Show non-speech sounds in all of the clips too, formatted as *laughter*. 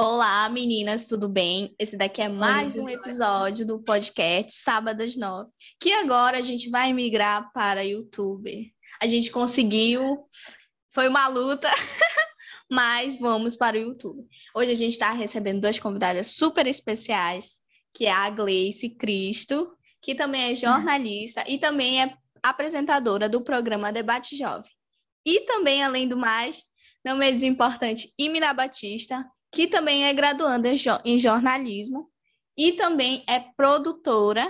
Olá, meninas, tudo bem? Esse daqui é mais um episódio do podcast Sábado às Nove, que agora a gente vai migrar para YouTube. A gente conseguiu, foi uma luta, *laughs* mas vamos para o YouTube. Hoje a gente está recebendo duas convidadas super especiais, que é a Gleice Cristo, que também é jornalista e também é apresentadora do programa Debate Jovem. E também, além do mais, não menos importante, Imina Batista, que também é graduanda em jornalismo e também é produtora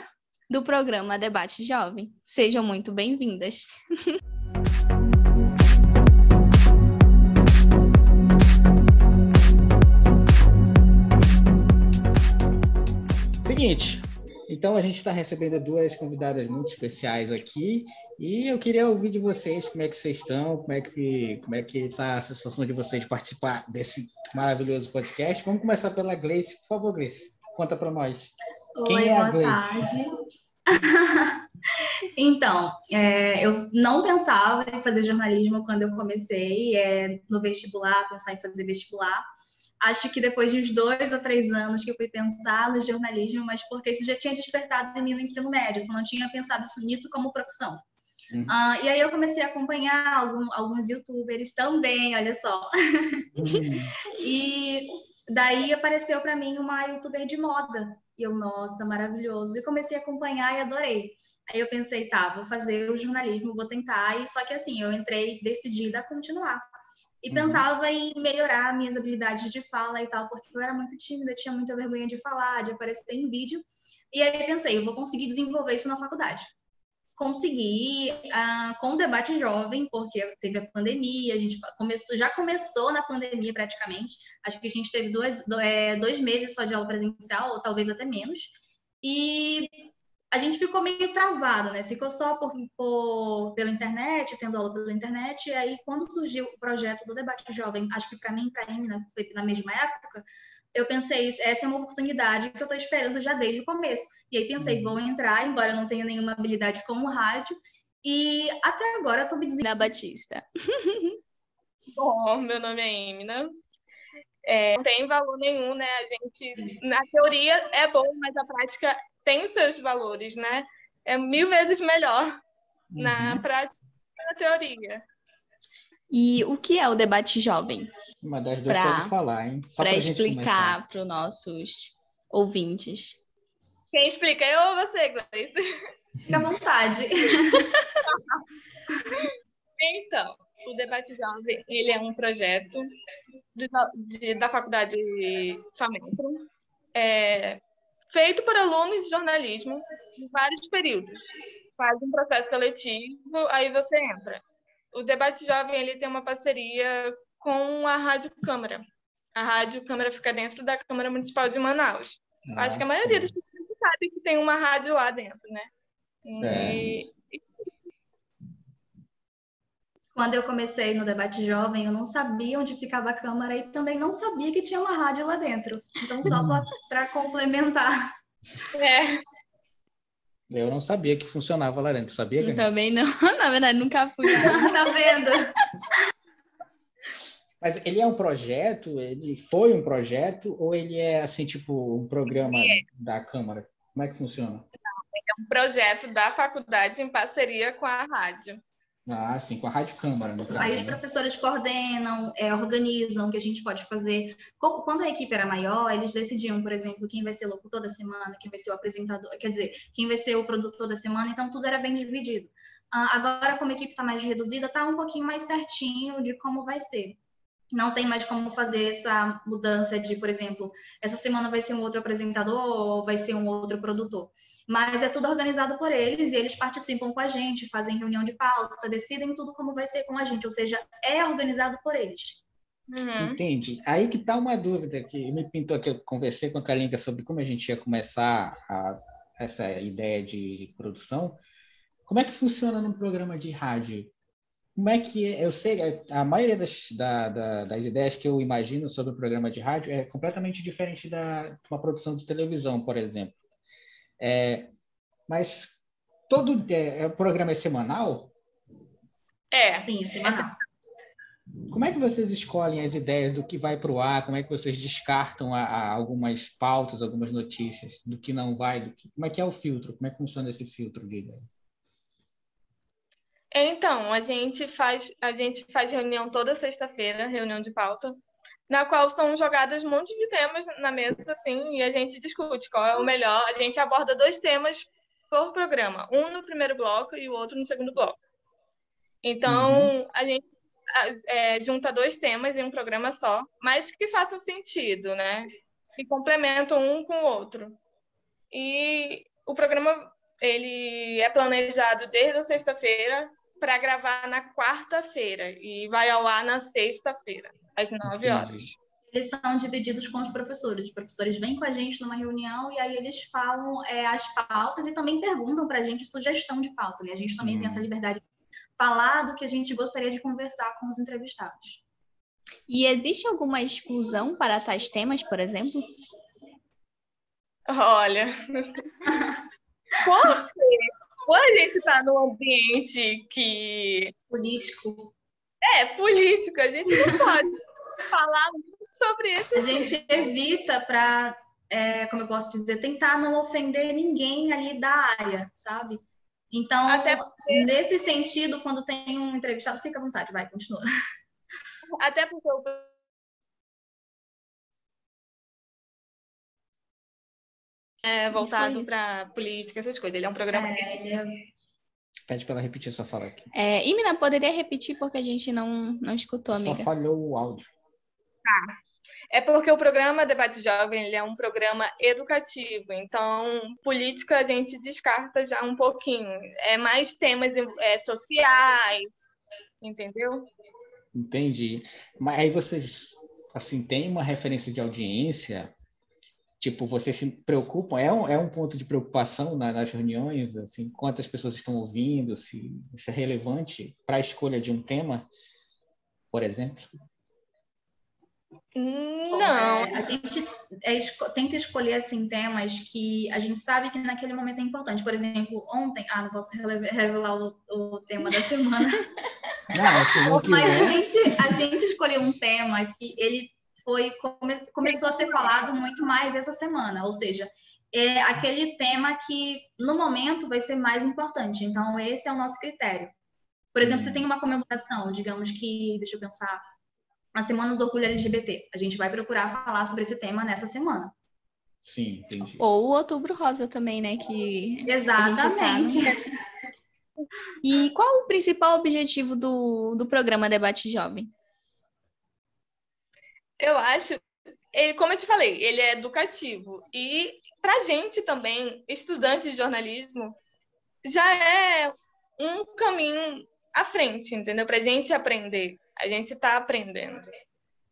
do programa Debate Jovem. Sejam muito bem-vindas. *laughs* Seguinte, então a gente está recebendo duas convidadas muito especiais aqui e eu queria ouvir de vocês como é que vocês estão, como é que como é que está a sensação de vocês participar desse maravilhoso podcast. Vamos começar pela Gleice, por favor, Gleice, conta para nós. Oi, Quem é a Gleice? tarde. *laughs* então, é, eu não pensava em fazer jornalismo quando eu comecei é, no vestibular, pensar em fazer vestibular. Acho que depois de uns dois ou três anos que eu fui pensar no jornalismo, mas porque isso já tinha despertado em mim no ensino médio, eu não tinha pensado nisso como profissão. Uhum. Uh, e aí eu comecei a acompanhar algum, alguns youtubers também, olha só. Uhum. *laughs* e daí apareceu para mim uma youtuber de moda. E eu, nossa, maravilhoso. E comecei a acompanhar e adorei. Aí eu pensei, tá, vou fazer o jornalismo, vou tentar. E só que assim, eu entrei decidida a continuar. E uhum. pensava em melhorar minhas habilidades de fala e tal, porque eu era muito tímida, tinha muita vergonha de falar, de aparecer em vídeo. E aí eu pensei, eu vou conseguir desenvolver isso na faculdade consegui uh, com o debate jovem, porque teve a pandemia, a gente começou, já começou na pandemia praticamente, acho que a gente teve dois, é, dois meses só de aula presencial, ou talvez até menos, e a gente ficou meio travado, né? Ficou só por, por, pela internet, tendo aula pela internet, e aí quando surgiu o projeto do debate jovem, acho que para mim, para a Emina, foi na mesma época, eu pensei, essa é uma oportunidade que eu estou esperando já desde o começo. E aí pensei, uhum. vou entrar, embora eu não tenha nenhuma habilidade como rádio, e até agora estou me dizendo. Da Batista. *laughs* Bom, meu nome é Emina. É, não tem valor nenhum, né? A gente, na teoria é bom, mas a prática tem os seus valores, né? É mil vezes melhor na uhum. prática que na teoria. E o que é o debate jovem? Uma das duas pra, pode falar, hein? Para explicar para os nossos ouvintes. Quem explica? Eu ou você, Gleice? Fica à vontade. *laughs* então, o Debate Jovem ele é um projeto de, de, da Faculdade FAMETRO, é, feito por alunos de jornalismo em vários períodos. Faz um processo seletivo, aí você entra o Debate Jovem ele tem uma parceria com a Rádio Câmara. A Rádio Câmara fica dentro da Câmara Municipal de Manaus. Ah, Acho que a maioria das pessoas sabe que tem uma rádio lá dentro, né? E... É. Quando eu comecei no debate jovem, eu não sabia onde ficava a Câmara e também não sabia que tinha uma rádio lá dentro. Então, só para complementar. É. Eu não sabia que funcionava lá dentro, sabia? Eu também não, *laughs* na verdade, nunca fui. *laughs* tá vendo? Mas ele é um projeto, ele foi um projeto, ou ele é assim, tipo, um programa é. da Câmara? Como é que funciona? Não, é um projeto da faculdade em parceria com a rádio. Ah, sim, com a Rádio Câmara, no caso. Aí os né? professores coordenam, é, organizam o que a gente pode fazer. Quando a equipe era maior, eles decidiam, por exemplo, quem vai ser o locutor da semana, quem vai ser o apresentador, quer dizer, quem vai ser o produtor da semana, então tudo era bem dividido. Uh, agora, como a equipe está mais reduzida, está um pouquinho mais certinho de como vai ser não tem mais como fazer essa mudança de, por exemplo, essa semana vai ser um outro apresentador ou vai ser um outro produtor. Mas é tudo organizado por eles e eles participam com a gente, fazem reunião de pauta, decidem tudo como vai ser com a gente, ou seja, é organizado por eles. Uhum. Entendi. Aí que tá uma dúvida que me pintou aqui, eu conversei com a Kalinka sobre como a gente ia começar a, essa ideia de, de produção. Como é que funciona num programa de rádio? Como é que é? Eu sei, a maioria das, da, da, das ideias que eu imagino sobre o programa de rádio é completamente diferente da de uma produção de televisão, por exemplo. É, mas todo é, é, o programa é semanal? É, sim, é semanal. Como é que vocês escolhem as ideias do que vai para o ar? Como é que vocês descartam a, a algumas pautas, algumas notícias, do que não vai? Do que... Como é que é o filtro? Como é que funciona esse filtro de ideias? Então, a gente faz a gente faz reunião toda sexta-feira, reunião de pauta, na qual são jogadas um monte de temas na mesa, assim, e a gente discute qual é o melhor. A gente aborda dois temas por programa, um no primeiro bloco e o outro no segundo bloco. Então, uhum. a gente é, junta dois temas em um programa só, mas que façam sentido, né? Que complementam um com o outro. E o programa ele é planejado desde a sexta-feira para gravar na quarta-feira e vai ao ar na sexta-feira, às nove horas. Eles são divididos com os professores. Os professores vêm com a gente numa reunião e aí eles falam é, as pautas e também perguntam para a gente sugestão de pauta. Né? A gente também tem essa liberdade de falar do que a gente gostaria de conversar com os entrevistados. E existe alguma exclusão para tais temas, por exemplo? Olha, *laughs* você *laughs* quando a gente está num ambiente que. Político. É, político, a gente não pode *laughs* falar sobre isso. A gente evita para, é, como eu posso dizer, tentar não ofender ninguém ali da área, sabe? Então, porque... nesse sentido, quando tem um entrevistado, fica à vontade, vai, continua. Até porque o é, voltado para política, essas coisas. Ele é um programa. É, é... Pede para ela repetir a sua fala aqui. É, Imina, poderia repetir porque a gente não, não escutou, amiga. Só falhou o áudio. Tá. É porque o programa Debate Jovem ele é um programa educativo, então política a gente descarta já um pouquinho. É mais temas é, sociais, entendeu? Entendi. Mas aí vocês assim têm uma referência de audiência tipo, vocês se preocupam? É um, é um ponto de preocupação na, nas reuniões, assim, quantas pessoas estão ouvindo, se isso é relevante para a escolha de um tema, por exemplo? Não. É, a gente é, esco tenta escolher assim temas que a gente sabe que naquele momento é importante. Por exemplo, ontem, ah, não posso revelar o, o tema da semana. *laughs* Não, se não Mas a gente, a gente escolheu um tema que ele foi come, começou a ser falado muito mais essa semana, ou seja, é aquele tema que no momento vai ser mais importante. Então esse é o nosso critério. Por exemplo, se tem uma comemoração, digamos que, deixa eu pensar, a semana do orgulho LGBT, a gente vai procurar falar sobre esse tema nessa semana. Sim, entendi. Ou o Outubro Rosa também, né? Que Exatamente. Tá e qual o principal objetivo do, do programa Debate Jovem? Eu acho, como eu te falei, ele é educativo. E para gente também, estudante de jornalismo, já é um caminho à frente, entendeu? Para gente aprender. A gente está aprendendo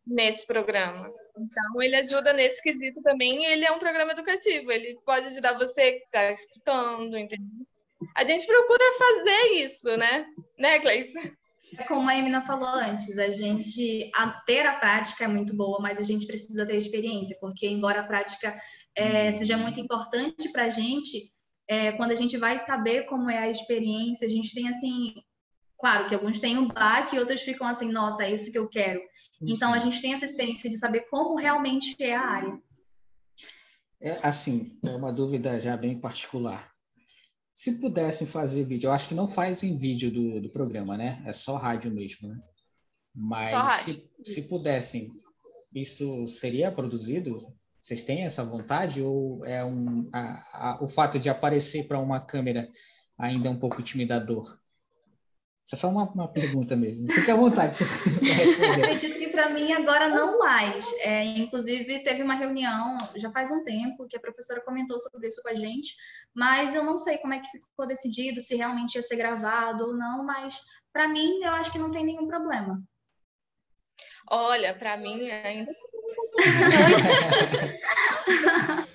nesse programa. Então, ele ajuda nesse quesito também. ele é um programa educativo. Ele pode ajudar você que está escutando, entendeu? A gente procura fazer isso, né? Né, Cleiton? É como a Emina falou antes, a gente a ter a prática é muito boa, mas a gente precisa ter experiência, porque embora a prática é, seja muito importante para a gente, é, quando a gente vai saber como é a experiência, a gente tem assim, claro que alguns têm um baque e outros ficam assim, nossa, é isso que eu quero. Então a gente tem essa experiência de saber como realmente é a área. É assim, é uma dúvida já bem particular. Se pudessem fazer vídeo, eu acho que não fazem vídeo do, do programa, né? É só rádio mesmo, né? Mas se, se pudessem, isso seria produzido? Vocês têm essa vontade ou é um a, a, o fato de aparecer para uma câmera ainda é um pouco intimidador? Isso é só uma, uma pergunta mesmo. Fique à vontade. Acredito *laughs* que para mim agora não mais. É, inclusive, teve uma reunião já faz um tempo que a professora comentou sobre isso com a gente, mas eu não sei como é que ficou decidido, se realmente ia ser gravado ou não, mas para mim eu acho que não tem nenhum problema. Olha, para mim ainda. *laughs*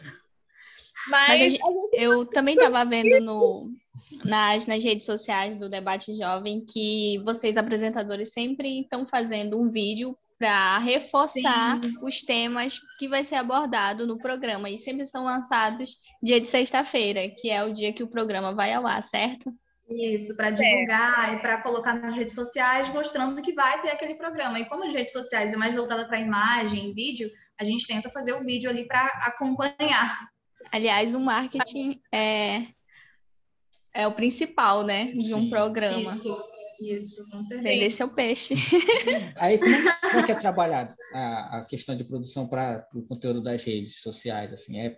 mas, mas eu também estava vendo no nas, nas redes sociais do Debate Jovem que vocês, apresentadores, sempre estão fazendo um vídeo para reforçar Sim. os temas que vai ser abordado no programa. E sempre são lançados dia de sexta-feira, que é o dia que o programa vai ao ar, certo? Isso, para divulgar é. e para colocar nas redes sociais, mostrando que vai ter aquele programa. E como as redes sociais é mais voltada para imagem, vídeo, a gente tenta fazer o vídeo ali para acompanhar. Aliás, o marketing é, é o principal, né, de Sim. um programa. Isso, isso, com certeza. Vender seu peixe. *laughs* Aí, como é, como é que é trabalhado a, a questão de produção para o conteúdo das redes sociais? Assim, é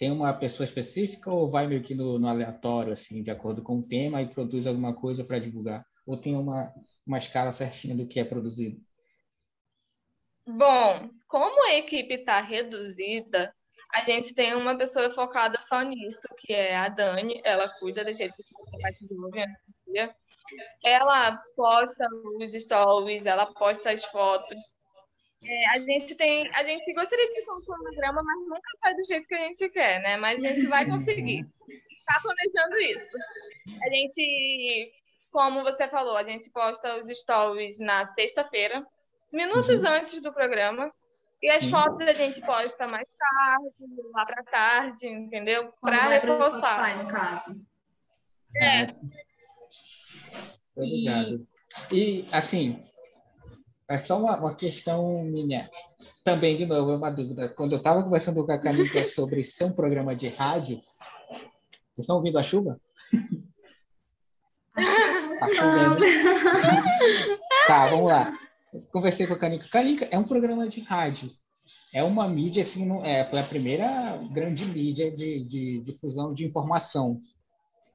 tem uma pessoa específica ou vai meio que no, no aleatório, assim, de acordo com o tema e produz alguma coisa para divulgar? Ou tem uma, uma escala certinha do que é produzido? Bom, como a equipe está reduzida, a gente tem uma pessoa focada só nisso, que é a Dani. Ela cuida das redes sociais de Ela posta os stories, ela posta as fotos. É, a gente tem, a gente gostaria de se concluir no programa, mas nunca sai do jeito que a gente quer, né? Mas a gente vai conseguir. Está planejando isso. A gente, como você falou, a gente posta os stories na sexta-feira, minutos uhum. antes do programa. E as Sim. fotos a gente posta mais tarde, lá para tarde, entendeu? Para reforçar. no caso. É. Obrigado. E, assim, é só uma, uma questão minha. Também, de novo, é uma dúvida. Quando eu estava conversando com a Canica *laughs* sobre ser um programa de rádio, vocês estão ouvindo a chuva? *laughs* Tá chovendo. tá, vamos lá. Conversei com a Canica. Canica é um programa de rádio. É uma mídia, assim, é, foi a primeira grande mídia de, de difusão de informação.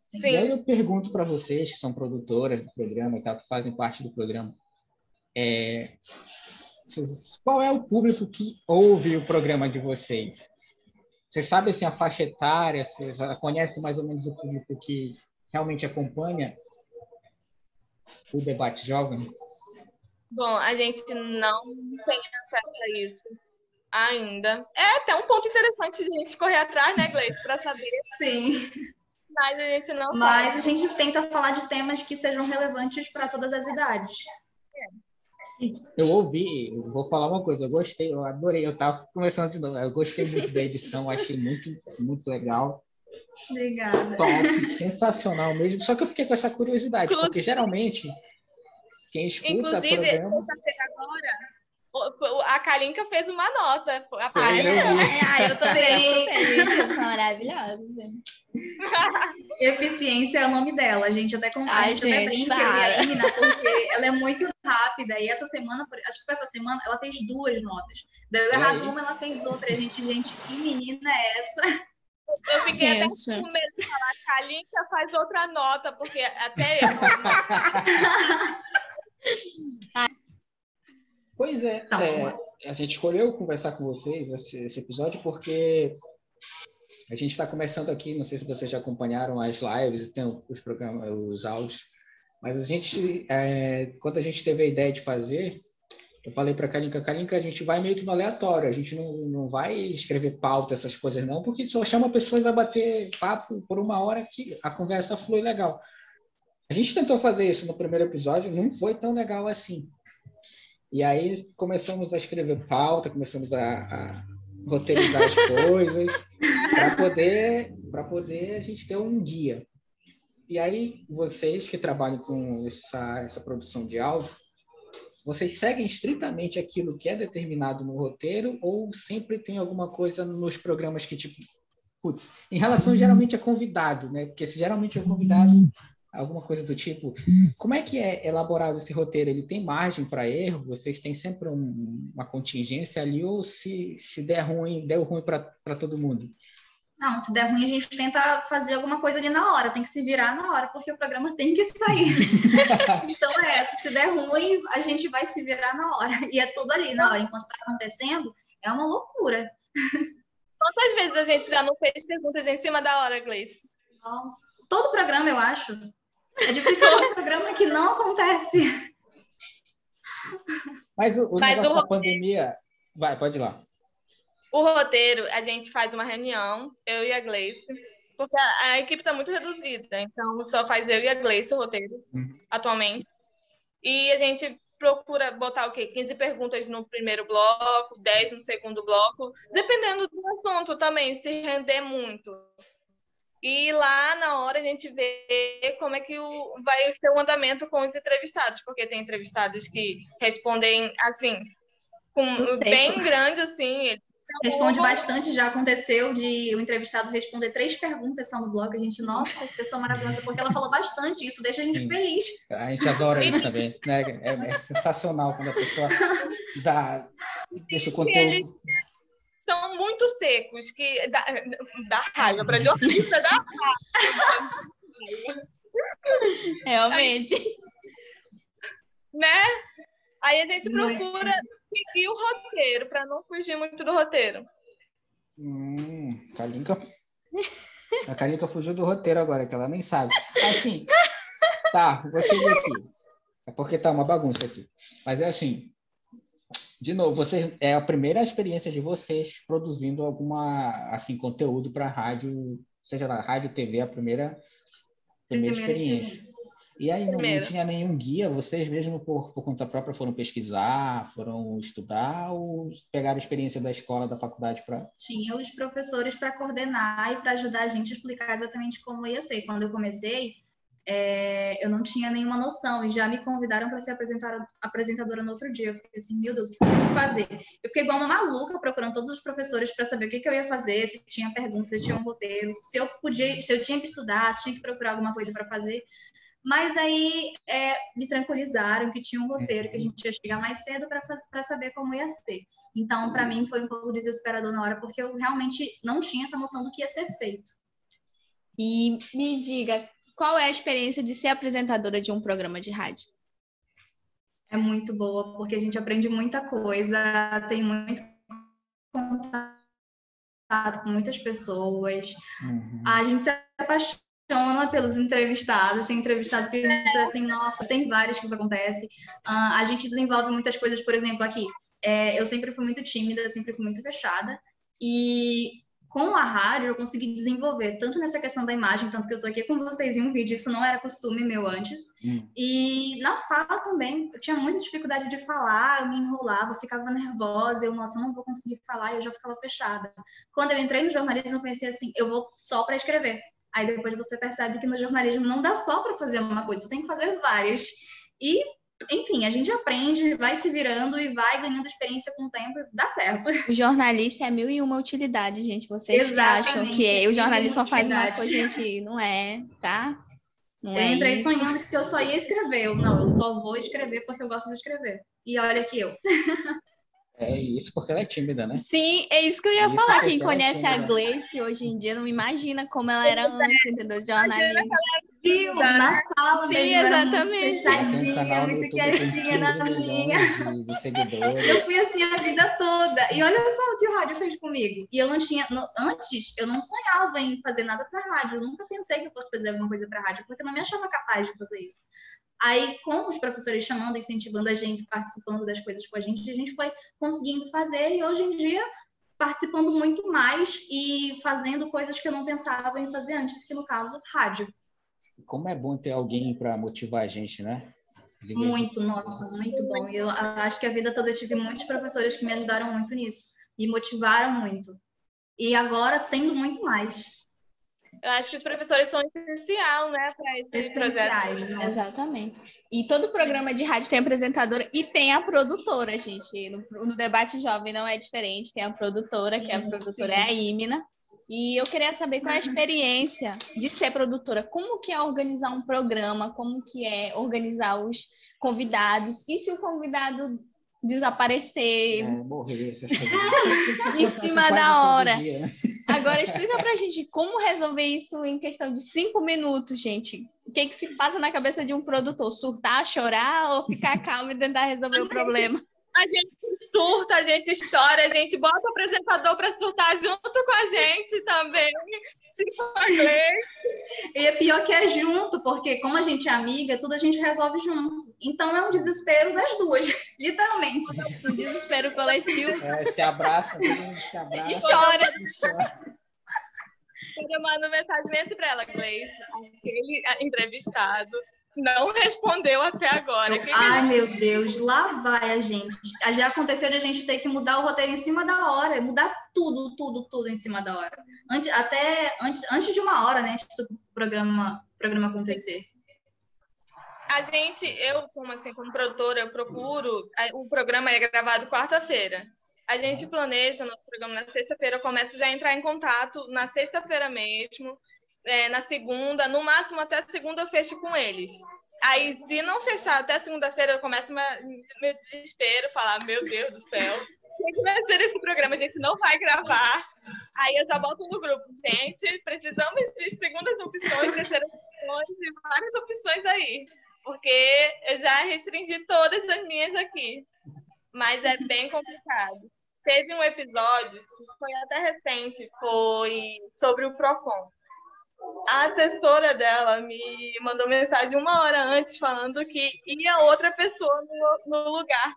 Sim. E aí eu pergunto para vocês, que são produtoras do programa e tal, que fazem parte do programa, é, qual é o público que ouve o programa de vocês? Vocês sabem assim, a faixa etária? Vocês conhecem mais ou menos o público que realmente acompanha o debate jovem? Bom, a gente não tem acesso a isso ainda. É até um ponto interessante de a gente correr atrás, né, Gleice, para saber. Sim. Mas a gente não. Mas fala. a gente tenta falar de temas que sejam relevantes para todas as idades. Eu ouvi, eu vou falar uma coisa, eu gostei, eu adorei, eu estava começando de novo, eu gostei muito da edição, achei muito, muito legal. Obrigada. Top, sensacional mesmo. Só que eu fiquei com essa curiosidade, porque geralmente quem escuta Inclusive, programa... agora, a Kalinka fez uma nota. A ah, é, é, eu também escutei, *laughs* são maravilhosos. Eficiência é o nome dela, gente até conta, a gente até brinca, eu porque ela é muito rápida. E essa semana, acho que foi essa semana, ela fez duas notas. Deu errado uma, ela fez outra. A gente, gente, que menina é essa? Eu fiquei gente. até com medo de falar, Kalinka faz outra nota, porque até eu. *laughs* pois é, tá é, a gente escolheu conversar com vocês esse, esse episódio porque a gente está começando aqui, não sei se vocês já acompanharam as lives, tem os programas, os áudios, mas a gente, é, quando a gente teve a ideia de fazer, eu falei para a Kalinka, Kalinka, a gente vai meio que no aleatório, a gente não, não vai escrever pauta, essas coisas não, porque só chama a pessoa e vai bater papo por uma hora que a conversa flui legal. A gente tentou fazer isso no primeiro episódio, não foi tão legal assim. E aí começamos a escrever pauta, começamos a, a roteirizar as coisas para poder para poder a gente ter um guia. E aí vocês que trabalham com essa essa produção de áudio, vocês seguem estritamente aquilo que é determinado no roteiro ou sempre tem alguma coisa nos programas que tipo putz, em relação geralmente a convidado, né? Porque se geralmente é convidado alguma coisa do tipo. Como é que é elaborado esse roteiro? Ele tem margem para erro? Vocês têm sempre um, uma contingência ali ou se, se der ruim, deu ruim para todo mundo? Não, se der ruim, a gente tenta fazer alguma coisa ali na hora, tem que se virar na hora, porque o programa tem que sair. *laughs* então é essa, se der ruim, a gente vai se virar na hora. E é tudo ali na hora, enquanto está acontecendo, é uma loucura. Quantas vezes a gente já não fez perguntas em cima da hora, Gleice? Nossa, todo programa, eu acho. É difícil ter um programa que não acontece. Mas o, o Mas negócio o da pandemia. Vai, pode ir lá. O roteiro, a gente faz uma reunião, eu e a Gleice, porque a, a equipe está muito reduzida, então só faz eu e a Gleice o roteiro, uhum. atualmente. E a gente procura botar o quê? 15 perguntas no primeiro bloco, 10 no segundo bloco, dependendo do assunto também, se render muito. E lá na hora a gente vê como é que o, vai ser o andamento com os entrevistados, porque tem entrevistados que respondem assim, com, bem grande, assim. Responde bastante, já aconteceu de o entrevistado responder três perguntas só no blog. A gente, nossa, que pessoa maravilhosa, porque ela falou bastante, isso deixa a gente Sim. feliz. A gente adora isso *laughs* também, né? É, é, sensacional quando a pessoa *laughs* dá, deixa o conteúdo. Eles são muito secos, que dá, dá raiva para jornalista, dá raiva. Realmente. Né? Aí a gente procura seguir o roteiro, para não fugir muito do roteiro. Hum, Kalinka. A Kalinka fugiu do roteiro agora, que ela nem sabe. Assim, tá, vou seguir aqui. É porque tá uma bagunça aqui. Mas é assim, de novo, vocês é a primeira experiência de vocês produzindo alguma assim conteúdo para rádio, seja lá, rádio, TV, a primeira primeira, primeira experiência. experiência. E aí não, não, tinha nenhum guia, vocês mesmo por, por conta própria foram pesquisar, foram estudar ou pegaram a experiência da escola, da faculdade para... Tinha os professores para coordenar e para ajudar a gente a explicar exatamente como ia ser. Quando eu comecei, é, eu não tinha nenhuma noção e já me convidaram para ser apresentadora no outro dia. Eu fiquei assim, meu Deus, o que eu vou fazer? Eu fiquei igual uma maluca procurando todos os professores para saber o que, que, eu ia fazer, se tinha perguntas, se tinha um roteiro, se eu podia, se eu tinha que estudar, se tinha que procurar alguma coisa para fazer. Mas aí é, me tranquilizaram que tinha um roteiro, que a gente ia chegar mais cedo para saber como ia ser. Então, para mim, foi um pouco desesperador na hora, porque eu realmente não tinha essa noção do que ia ser feito. E me diga, qual é a experiência de ser apresentadora de um programa de rádio? É muito boa, porque a gente aprende muita coisa, tem muito contato com muitas pessoas. Uhum. A gente se apaixona pelos entrevistados, tem entrevistados que dizem assim, nossa, tem vários que isso acontece. Uh, a gente desenvolve muitas coisas, por exemplo, aqui, é, eu sempre fui muito tímida, sempre fui muito fechada, e com a rádio eu consegui desenvolver, tanto nessa questão da imagem, tanto que eu tô aqui com vocês em um vídeo, isso não era costume meu antes, hum. e na fala também, eu tinha muita dificuldade de falar, eu me enrolava, eu ficava nervosa, eu, nossa, eu não vou conseguir falar, e eu já ficava fechada. Quando eu entrei no jornalismo, eu pensei assim, eu vou só para escrever, Aí depois você percebe que no jornalismo não dá só para fazer uma coisa, você tem que fazer várias. E, enfim, a gente aprende, vai se virando e vai ganhando experiência com o tempo, dá certo. O jornalista é mil e uma utilidade, gente. Vocês Exatamente. acham que o jornalista só faz uma coisa, gente, não é, tá? Não eu é entrei isso. sonhando que eu só ia escrever. Eu, não, eu só vou escrever porque eu gosto de escrever. E olha que eu. É isso, porque ela é tímida, né? Sim, é isso que eu ia isso falar. Quem conhece é a Gleice hoje em dia não imagina como ela era antes, entendeu? Jornalismo. Viu? Na sala Sim, exatamente. fechadinha, muito quietinha na minha. Eu fui assim a vida toda. E olha só o que o rádio fez comigo. E eu não tinha. No, antes, eu não sonhava em fazer nada para rádio. Eu nunca pensei que eu fosse fazer alguma coisa para rádio, porque eu não me achava capaz de fazer isso. Aí, com os professores chamando, incentivando a gente, participando das coisas com a gente, a gente foi conseguindo fazer e hoje em dia participando muito mais e fazendo coisas que eu não pensava em fazer antes, que no caso, rádio. Como é bom ter alguém para motivar a gente, né? Muito, nossa, muito bom. Eu acho que a vida toda eu tive muitos professores que me ajudaram muito nisso e motivaram muito. E agora tendo muito mais. Eu acho que os professores são essencial, né, para esse projeto. Né? Exatamente. E todo programa de rádio tem apresentadora e tem a produtora, gente. No, no, debate jovem não é diferente, tem a produtora, que é a produtora sim. é a Imina. E eu queria saber qual é a *laughs* experiência de ser produtora, como que é organizar um programa, como que é organizar os convidados, e se o convidado desaparecer. É, morrer, essas *laughs* coisas. em cima da hora. Né? Agora explica pra gente como resolver isso em questão de cinco minutos, gente. O que, que se passa na cabeça de um produtor? Surtar, chorar ou ficar calmo e tentar resolver o problema? A gente surta, a gente chora, a gente bota o apresentador para surtar junto com a gente também. E é pior que é junto, porque como a gente é amiga, tudo a gente resolve junto. Então é um desespero das duas, *laughs* literalmente. Um desespero coletivo. É, se abraça, se abraça. E chora. E chora. Eu mando mensagem mesmo para ela, Gleice, aquele entrevistado não respondeu até agora. Que Ai, que... meu Deus, lá vai a gente. Já aconteceu de a gente ter que mudar o roteiro em cima da hora, mudar tudo, tudo, tudo em cima da hora. Antes, até antes, antes de uma hora, né, antes do programa, programa acontecer. A gente, eu, como assim, como produtora, eu procuro. O programa é gravado quarta-feira. A gente planeja o nosso programa na sexta-feira. Eu começo já a entrar em contato na sexta-feira mesmo é, na segunda, no máximo até segunda eu fecho com eles. Aí, se não fechar até segunda-feira, eu começo meu desespero, falar, meu Deus do céu, o que vai ser esse programa? A gente não vai gravar. Aí eu já boto no grupo, gente, precisamos de segundas opções, terceiras opções e várias opções aí. Porque eu já restringi todas as minhas aqui. Mas é bem complicado. Teve um episódio, foi até recente, foi sobre o PROCON a assessora dela me mandou mensagem uma hora antes falando que ia outra pessoa no, no lugar.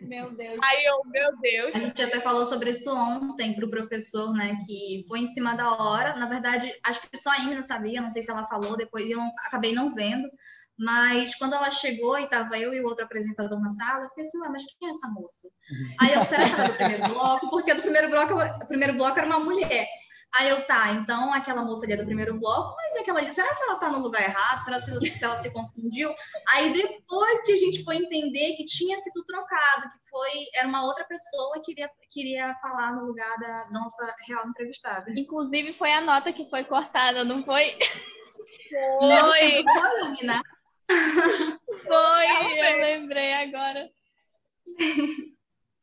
Meu Deus. Aí eu, meu Deus. A gente até falou sobre isso ontem para o professor, né? Que foi em cima da hora. Na verdade, acho que só a Emina sabia, não sei se ela falou, depois eu acabei não vendo. Mas quando ela chegou e estava eu e o outro apresentador na sala, eu fiquei assim, mas quem é essa moça? Aí eu, será que era do primeiro bloco? Porque do primeiro bloco, o primeiro bloco era uma mulher. Aí eu, tá, então aquela moça ali é do primeiro bloco, mas aquela ali, será que ela tá no lugar errado? Será se, se ela se confundiu? Aí depois que a gente foi entender que tinha sido trocado, que foi, era uma outra pessoa que queria, queria falar no lugar da nossa real entrevistada. Inclusive foi a nota que foi cortada, não foi? Foi! Não, foi, né? Foi, eu lembrei agora.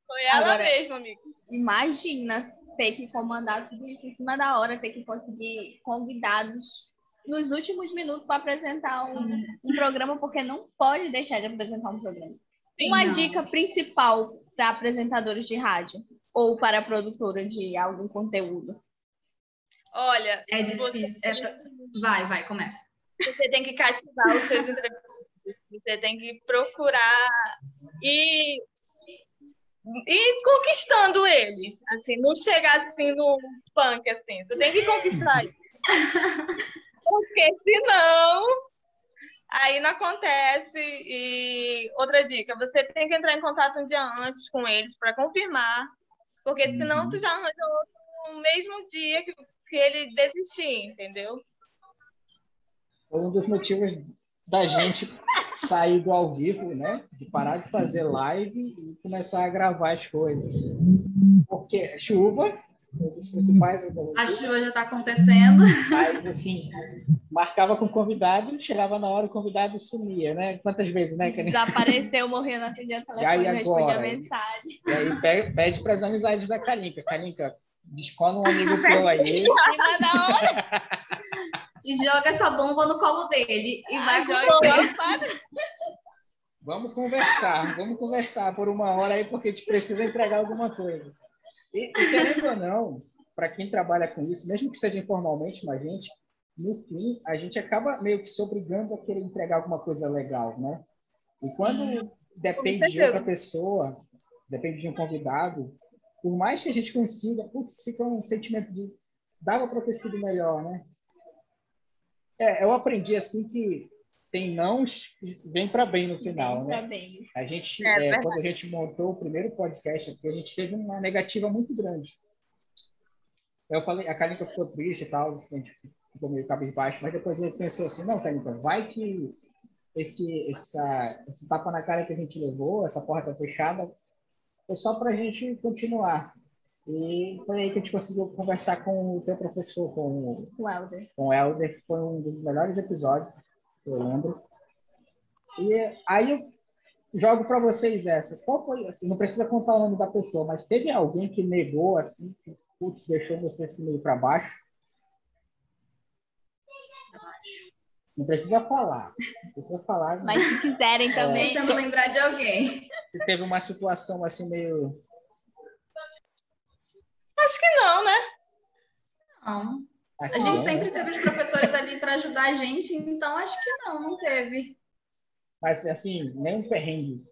Foi ela agora, mesma, amigo. Imagina ter que comandar tudo isso em cima da hora, ter que conseguir convidados nos últimos minutos para apresentar um, um, programa, porque não pode deixar de apresentar um programa. Sim, Uma não. dica principal para apresentadores de rádio ou para produtora de algum conteúdo. Olha, é difícil. Você... É. Vai, vai, começa. Você tem que cativar os seus *laughs* entrevistados. Você tem que procurar e e conquistando eles, assim, não chegar assim no punk, assim, tu tem que conquistar eles. *laughs* Porque senão aí não acontece. E outra dica, você tem que entrar em contato um dia antes com eles para confirmar, porque senão tu já arranja outro no mesmo dia que, que ele desistir, entendeu? Um dos motivos da gente sair do ao vivo, né? De parar de fazer live e começar a gravar as coisas. Porque chuva, dos principais. A chuva já está acontecendo. Mas, assim, marcava com o convidado, chegava na hora, o convidado sumia, né? Quantas vezes, né, Karine? Desapareceu, morreu, não atendia o telefone, e respondia a mensagem. E aí pede para as amizades da Kalinka. Kalinka, descola um amigo teu aí. E joga essa bomba no colo dele. E ah, vai jogar Vamos conversar, vamos conversar por uma hora aí, porque a gente precisa entregar alguma coisa. E, e querendo ou não, para quem trabalha com isso, mesmo que seja informalmente, mas gente, no fim, a gente acaba meio que se obrigando a querer entregar alguma coisa legal, né? E quando depende de outra pessoa, depende de um convidado, por mais que a gente consiga, putz, fica um sentimento de dava para ter sido melhor, né? É, eu aprendi assim que tem não vem para bem no final, vem né? Bem. A gente, é, é, quando a gente montou o primeiro podcast aqui, a gente teve uma negativa muito grande. Eu falei, a Kalinka ficou triste e tal, a gente ficou meio cabisbaixo, mas depois ele pensou assim, não, Kalinka, vai que esse, essa, esse tapa na cara que a gente levou, essa porta fechada, foi só para a gente continuar. E foi aí que a gente conseguiu conversar com o teu professor, com o Helder. Com o Helder, que foi um dos melhores episódios, eu lembro. E aí eu jogo para vocês essa. Qual foi, assim, não precisa contar o nome da pessoa, mas teve alguém que negou, assim, que putz, deixou você assim meio para baixo? Não precisa falar. Não precisa falar. Mas se quiserem também. É, tentando lembrar de alguém. Se teve uma situação assim meio Acho que não, né? Não. A gente sempre teve os professores ali para ajudar a gente, então acho que não, não teve. Mas assim, nem um perrengue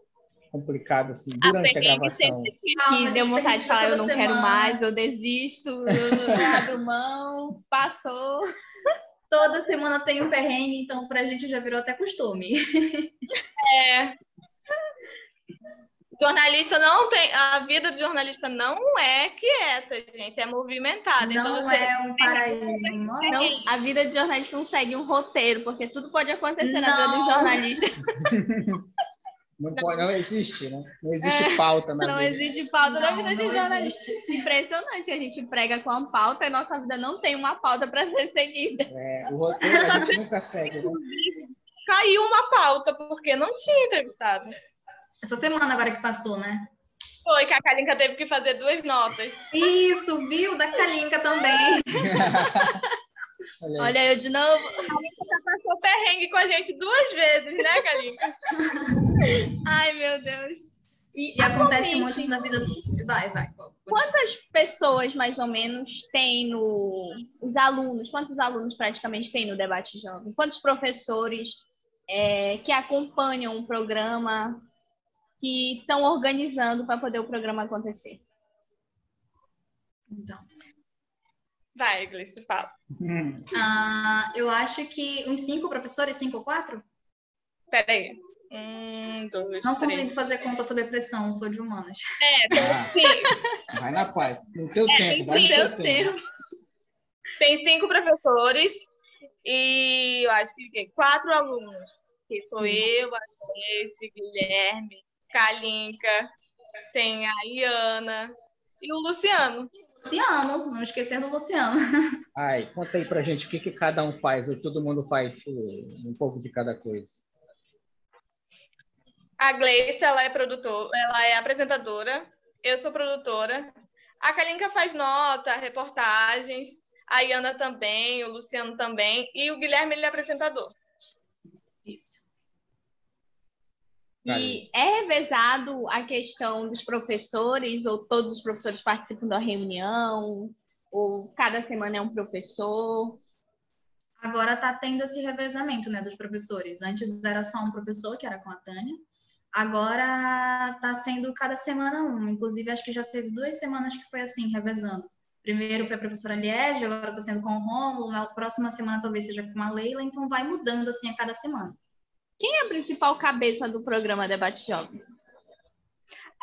complicado assim durante a, a gravação. Que deu vontade de falar, eu não semana. quero mais, eu desisto, eu abro mão, passou. *laughs* Toda semana tem um perrengue, então pra gente já virou até costume. É. *laughs* Jornalista não tem. A vida do jornalista não é quieta, gente. É movimentada. então Não você. é um paraíso. Não é. Não, a vida de jornalista não segue um roteiro, porque tudo pode acontecer na vida Não. do jornalista. *laughs* Não, pode, não existe, né? Não existe pauta na Não vida. existe pauta na Não, vida de não jornalista. Impressionante que a gente prega com a pauta e nossa vida não tem uma pauta para ser seguida. É, o roteiro a gente nunca segue, né? Caiu uma pauta, porque não tinha entrevistado. Essa semana agora que passou, né? Foi que a Kalinka teve que fazer duas notas. Isso, viu? Da Kalinka também. *laughs* Olha aí. Olha eu de novo. Passou perrengue com a gente duas vezes, né, Kalinka? *laughs* Ai, meu Deus. E acontece atualmente, muito na vida do. Vai, vai. Quantas pessoas, mais ou menos, tem no. Os alunos, quantos alunos praticamente tem no debate jovem? Quantos professores é, que acompanham o programa, que estão organizando para poder o programa acontecer? Então. Vai, Gleice, fala. Hum, Ah, eu acho que uns cinco professores, cinco ou quatro? Peraí. Um, dois, Não três. consigo fazer conta sobre a pressão, sou de humanas. É, ah, vai na paz. No teu tempo, vai no teu tempo. tempo. Tem cinco professores e eu acho que quatro alunos. Que sou eu, a Gleice, Guilherme, Kalinka, tem a Iana e o Luciano. Luciano, não esquecer do Luciano. *laughs* Ai, conta aí pra gente o que, que cada um faz, ou todo mundo faz uh, um pouco de cada coisa. A Gleice, ela é produtora, ela é apresentadora, eu sou produtora. A Kalinka faz nota, reportagens, a Iana também, o Luciano também, e o Guilherme, ele é apresentador. Isso. E é revezado a questão dos professores, ou todos os professores participam da reunião, ou cada semana é um professor. Agora está tendo esse revezamento, né, dos professores. Antes era só um professor, que era com a Tânia. Agora está sendo cada semana um. Inclusive, acho que já teve duas semanas que foi assim, revezando. Primeiro foi a professora Liege, agora está sendo com o Rômulo. Na próxima semana talvez seja com a Leila. Então vai mudando assim a cada semana. Quem é a principal cabeça do programa Debate Jovem?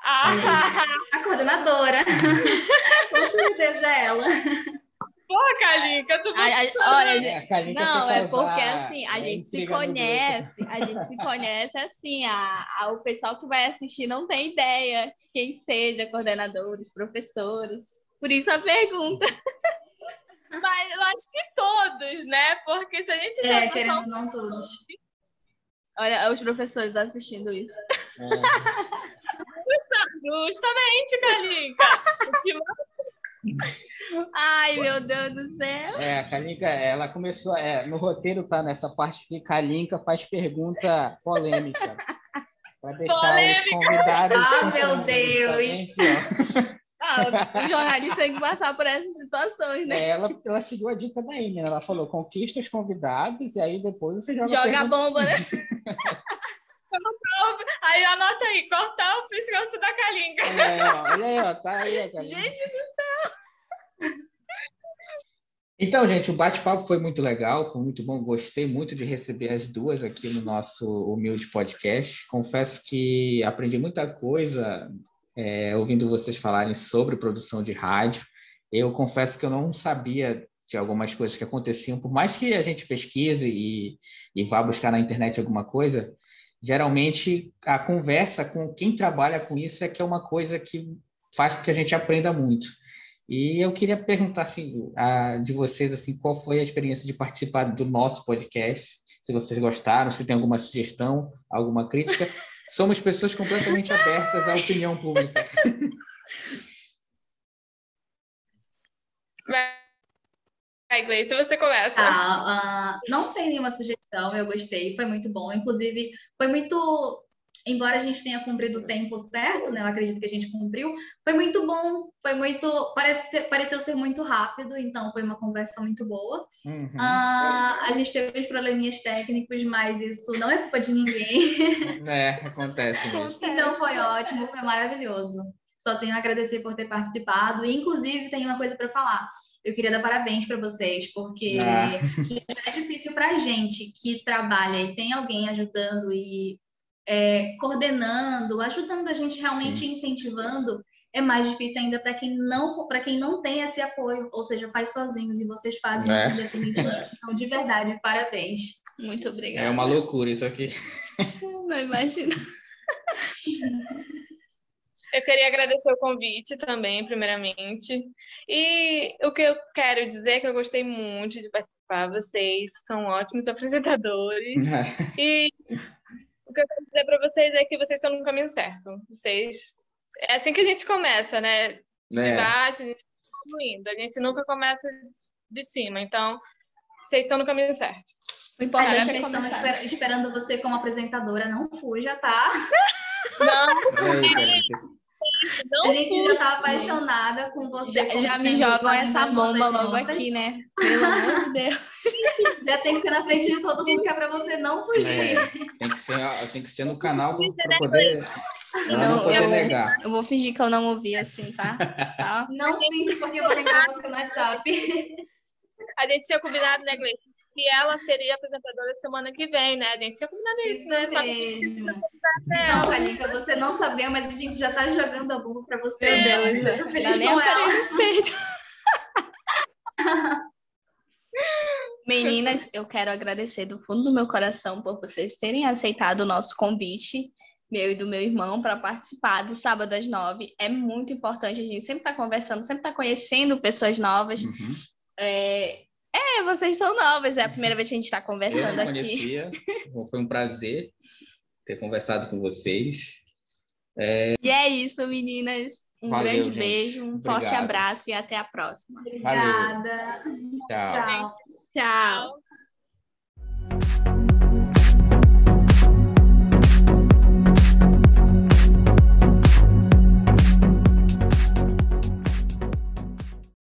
Ah, A coordenadora. *laughs* com certeza é ela. porra, Kalinka, tu A- a- olha, gente, É, a Kalinka não, é porque assim, a gente se conhece, a gente se conhece assim, a, a- o pessoal que vai assistir não tem ideia quem seja, coordenadores, professores. Por isso a pergunta. Mas eu acho que todos, né? Porque se a gente É, querendo ou não todos. Olha, os professores assistindo isso. É, Justamente, Kalinka. Ai, meu Deus do céu. é, a Kalinka, ela começou, é, no roteiro tá nessa parte que Kalinka faz pergunta polêmica. Para deixar os Polêmica! convidados. Ah, meu Deus! Tá. Ah, o jornalista tem que passar por essas situações, né? É, ela, ela seguiu a dica da Amy, né? ela falou conquista os convidados e aí depois você joga, Joga a bomba, né? *laughs* Aí anota aí, cortar o pescoço da Kalinka. É, olha aí, ó, tá aí, ó. Gente, Então, gente, o bate-papo foi muito legal, foi muito bom. Gostei muito de receber as duas aqui no nosso humilde podcast. Confesso que aprendi muita coisa é, ouvindo vocês falarem sobre produção de rádio. Eu confesso que eu não sabia de algumas coisas que aconteciam, por mais que a gente pesquise e, e vá buscar na internet alguma coisa, geralmente a conversa com quem trabalha com isso é que é uma coisa que faz com que a gente aprenda muito. E eu queria perguntar assim, a, de vocês assim, qual foi a experiência de participar do nosso podcast? Se vocês gostaram, se tem alguma sugestão, alguma crítica. Somos pessoas completamente abertas à opinião pública. Vai, Gleice, você começa. Ah, ah, não tem nenhuma sugestão, eu gostei, foi muito bom. Inclusive, foi muito. Embora a gente tenha cumprido o tempo certo, né? Eu acredito que a gente cumpriu. Foi muito bom, foi muito. Parece, pareceu ser muito rápido, então foi uma conversa muito boa. Uhum. Ah, a gente teve uns probleminhas técnicos, mas isso não é culpa de ninguém. *laughs* É, acontece mesmo. *laughs* Então foi ótimo, foi maravilhoso. Só tenho a agradecer por ter participado. E, inclusive, tem uma coisa para falar. Eu queria dar parabéns para vocês, porque ah. *laughs* é difícil para a gente que trabalha e tem alguém ajudando e é, coordenando, ajudando a gente realmente Sim. incentivando é mais difícil ainda para quem não para quem não tem esse apoio, ou seja, faz sozinhos e vocês fazem é. isso independentemente. Então, de verdade, parabéns. Muito obrigada. É uma loucura isso aqui. Não imagino. Eu queria agradecer o convite também, primeiramente. E o que eu quero dizer é que eu gostei muito de participar. Vocês são ótimos apresentadores. e o que eu quero dizer para vocês é que vocês estão no caminho certo. Vocês é assim que a gente começa, né? De é. baixo, a gente evoluindo. A gente nunca começa de cima. Então, vocês estão no caminho certo. O importante é estamos esper esperando você como apresentadora. Não fuja, tá? Não. Não a gente já tá apaixonada com você. Já, já me jogam essa bomba logo aqui, né? *laughs* Pelo amor de Deus. *laughs* Já tem que ser na frente de todo mundo que é pra você não fugir. É, tem, que ser, tem que ser no canal para poder não, eu, negar. eu vou fingir que eu não ouvi assim, tá? *laughs* Só... Não finge, porque eu vou lembrar você no WhatsApp. A gente tinha combinado, né, Gleice? Que ela seria apresentadora semana que vem, né? A gente tinha combinado isso, isso né? Só que Não, Kalika, você não sabia, mas a gente já tá jogando a bomba pra você. Meu Deus, eu tô feliz com ela. *laughs* Meninas, eu quero agradecer do fundo do meu coração por vocês terem aceitado o nosso convite meu e do meu irmão para participar do sábado às nove. É muito importante, a gente sempre está conversando, sempre está conhecendo pessoas novas. Uhum. É... é, vocês são novas, é a primeira vez que a gente está conversando Eu não conhecia, foi um prazer ter conversado com vocês. É... E é isso, meninas. Um Valeu, grande gente. beijo, um Obrigado. forte abraço e até a próxima. Obrigada. Tchau. Tchau. Tchau.